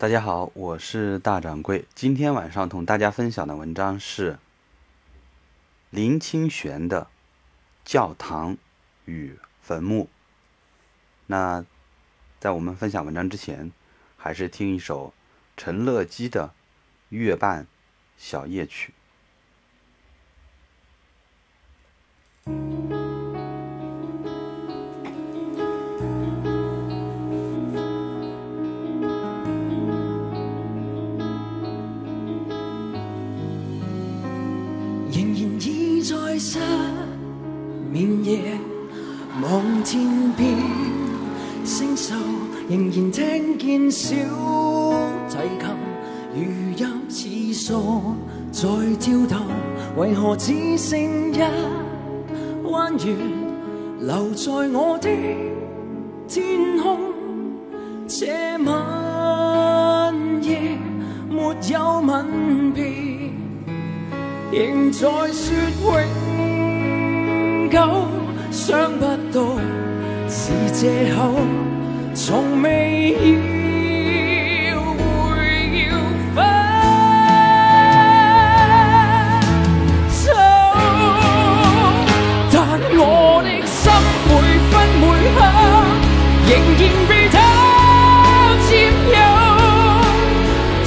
大家好，我是大掌柜。今天晚上同大家分享的文章是林清玄的《教堂与坟墓》。那在我们分享文章之前，还是听一首陈乐基的《月半小夜曲》。仍然倚在失眠夜望天边星宿，仍然听见小提琴如泣似诉在跳头，为何只剩一？弯月留在我的天空？这晚夜没有吻别，仍在说永。久想不到是借口，从未要会要分手，但我的心每分每刻仍然被他占有，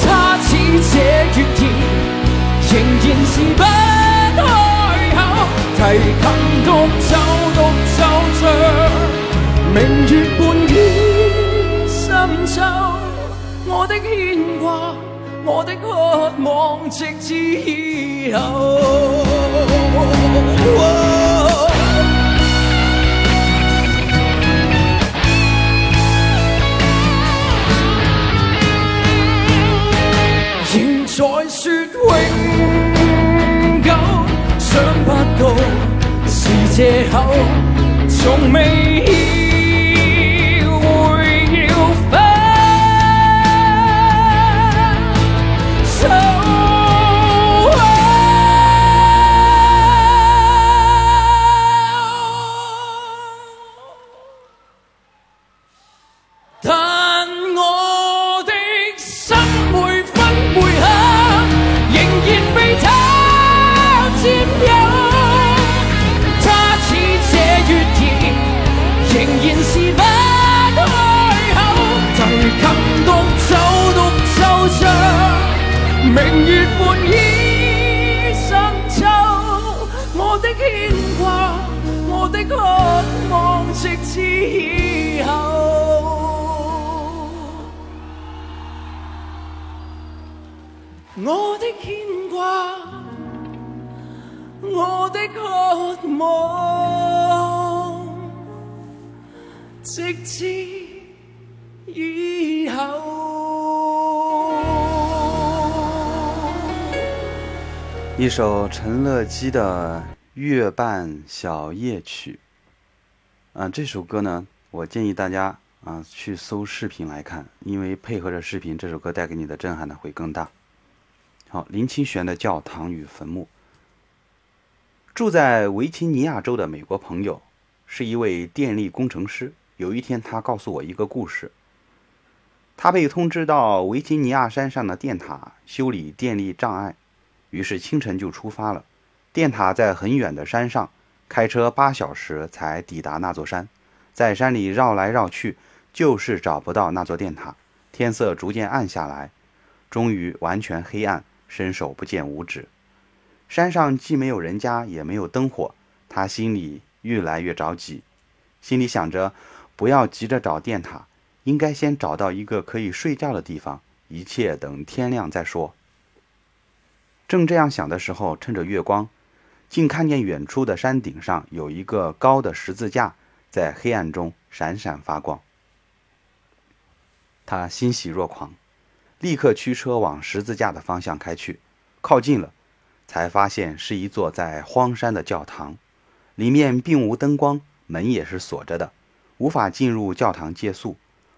他似这，仍然是不开口。提琴独奏独奏着，明月半倚深秋，我的牵挂，我的渴望，直至以后。再说永久，想不到是。借口，从未。我的牵挂，我的渴望，直至以后。一首陈乐基的《月半小夜曲》啊，这首歌呢，我建议大家啊去搜视频来看，因为配合着视频，这首歌带给你的震撼呢会更大。好，林清玄的教堂与坟墓。住在维吉尼亚州的美国朋友是一位电力工程师。有一天，他告诉我一个故事。他被通知到维吉尼亚山上的电塔修理电力障碍，于是清晨就出发了。电塔在很远的山上，开车八小时才抵达那座山。在山里绕来绕去，就是找不到那座电塔。天色逐渐暗下来，终于完全黑暗。伸手不见五指，山上既没有人家，也没有灯火，他心里越来越着急，心里想着不要急着找电塔，应该先找到一个可以睡觉的地方，一切等天亮再说。正这样想的时候，趁着月光，竟看见远处的山顶上有一个高的十字架在黑暗中闪闪发光，他欣喜若狂。立刻驱车往十字架的方向开去，靠近了，才发现是一座在荒山的教堂，里面并无灯光，门也是锁着的，无法进入教堂借宿。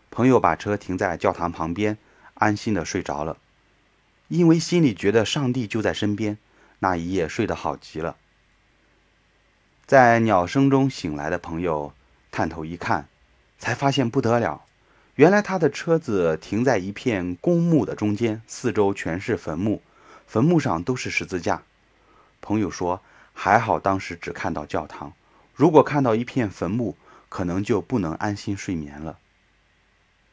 朋友把车停在教堂旁边，安心的睡着了，因为心里觉得上帝就在身边，那一夜睡得好极了。在鸟声中醒来的朋友探头一看，才发现不得了。原来他的车子停在一片公墓的中间，四周全是坟墓，坟墓上都是十字架。朋友说，还好当时只看到教堂，如果看到一片坟墓，可能就不能安心睡眠了。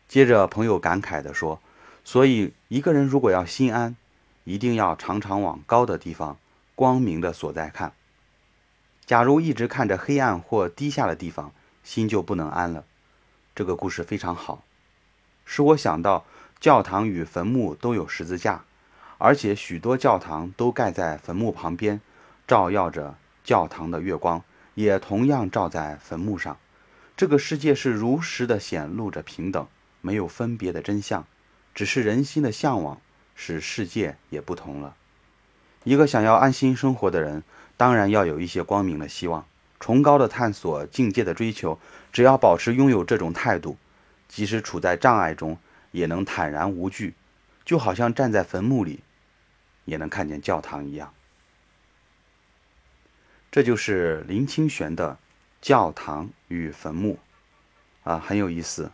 接着，朋友感慨地说：“所以一个人如果要心安，一定要常常往高的地方、光明的所在看。假如一直看着黑暗或低下的地方，心就不能安了。”这个故事非常好，使我想到教堂与坟墓都有十字架，而且许多教堂都盖在坟墓旁边，照耀着教堂的月光，也同样照在坟墓上。这个世界是如实的显露着平等，没有分别的真相，只是人心的向往使世界也不同了。一个想要安心生活的人，当然要有一些光明的希望。崇高的探索，境界的追求，只要保持拥有这种态度，即使处在障碍中，也能坦然无惧，就好像站在坟墓里，也能看见教堂一样。这就是林清玄的《教堂与坟墓》，啊，很有意思，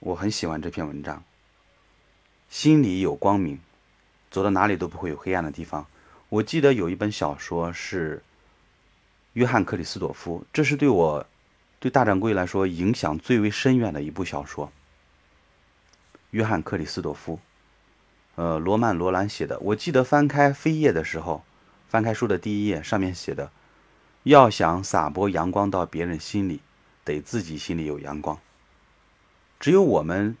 我很喜欢这篇文章。心里有光明，走到哪里都不会有黑暗的地方。我记得有一本小说是。约翰·克里斯朵夫，这是对我、对大掌柜来说影响最为深远的一部小说。约翰·克里斯朵夫，呃，罗曼·罗兰写的。我记得翻开扉页的时候，翻开书的第一页，上面写的：“要想洒播阳光到别人心里，得自己心里有阳光。只有我们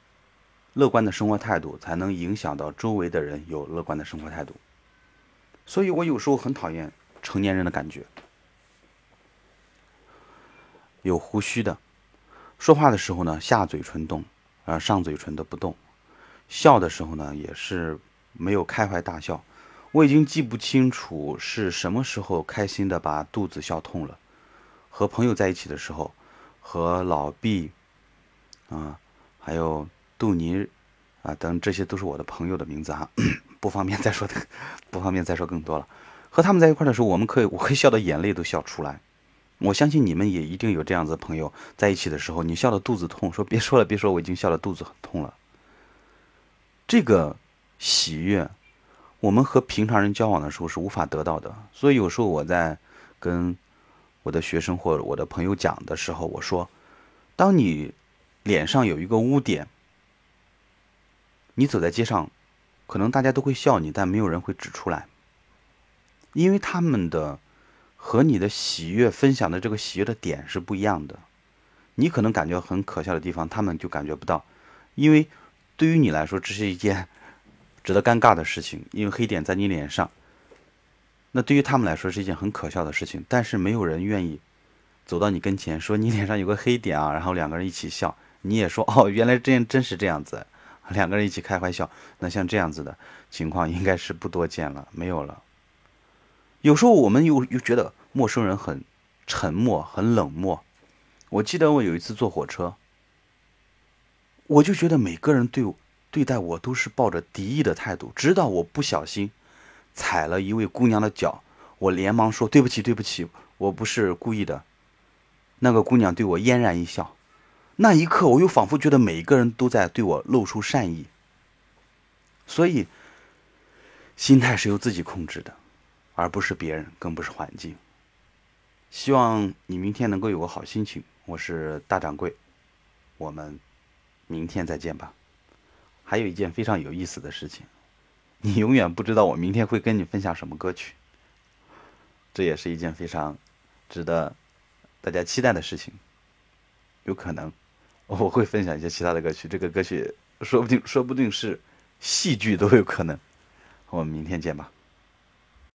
乐观的生活态度，才能影响到周围的人有乐观的生活态度。”所以我有时候很讨厌成年人的感觉。有胡须的，说话的时候呢，下嘴唇动，啊上嘴唇的不动；笑的时候呢，也是没有开怀大笑。我已经记不清楚是什么时候开心的把肚子笑痛了。和朋友在一起的时候，和老毕啊，还有杜尼啊等，这些都是我的朋友的名字哈，不方便再说的，不方便再说更多了。和他们在一块的时候，我们可以，我可以笑的眼泪都笑出来。我相信你们也一定有这样子的朋友，在一起的时候，你笑得肚子痛，说别说了，别说，我已经笑得肚子很痛了。这个喜悦，我们和平常人交往的时候是无法得到的。所以有时候我在跟我的学生或者我的朋友讲的时候，我说，当你脸上有一个污点，你走在街上，可能大家都会笑你，但没有人会指出来，因为他们的。和你的喜悦分享的这个喜悦的点是不一样的，你可能感觉很可笑的地方，他们就感觉不到，因为对于你来说这是一件 值得尴尬的事情，因为黑点在你脸上，那对于他们来说是一件很可笑的事情，但是没有人愿意走到你跟前说你脸上有个黑点啊，然后两个人一起笑，你也说哦，原来真真是这样子，两个人一起开怀笑，那像这样子的情况应该是不多见了，没有了。有时候我们又又觉得陌生人很沉默、很冷漠。我记得我有一次坐火车，我就觉得每个人对对待我都是抱着敌意的态度。直到我不小心踩了一位姑娘的脚，我连忙说：“对不起，对不起，我不是故意的。”那个姑娘对我嫣然一笑。那一刻，我又仿佛觉得每一个人都在对我露出善意。所以，心态是由自己控制的。而不是别人，更不是环境。希望你明天能够有个好心情。我是大掌柜，我们明天再见吧。还有一件非常有意思的事情，你永远不知道我明天会跟你分享什么歌曲。这也是一件非常值得大家期待的事情。有可能我会分享一些其他的歌曲，这个歌曲说不定说不定是戏剧都有可能。我们明天见吧。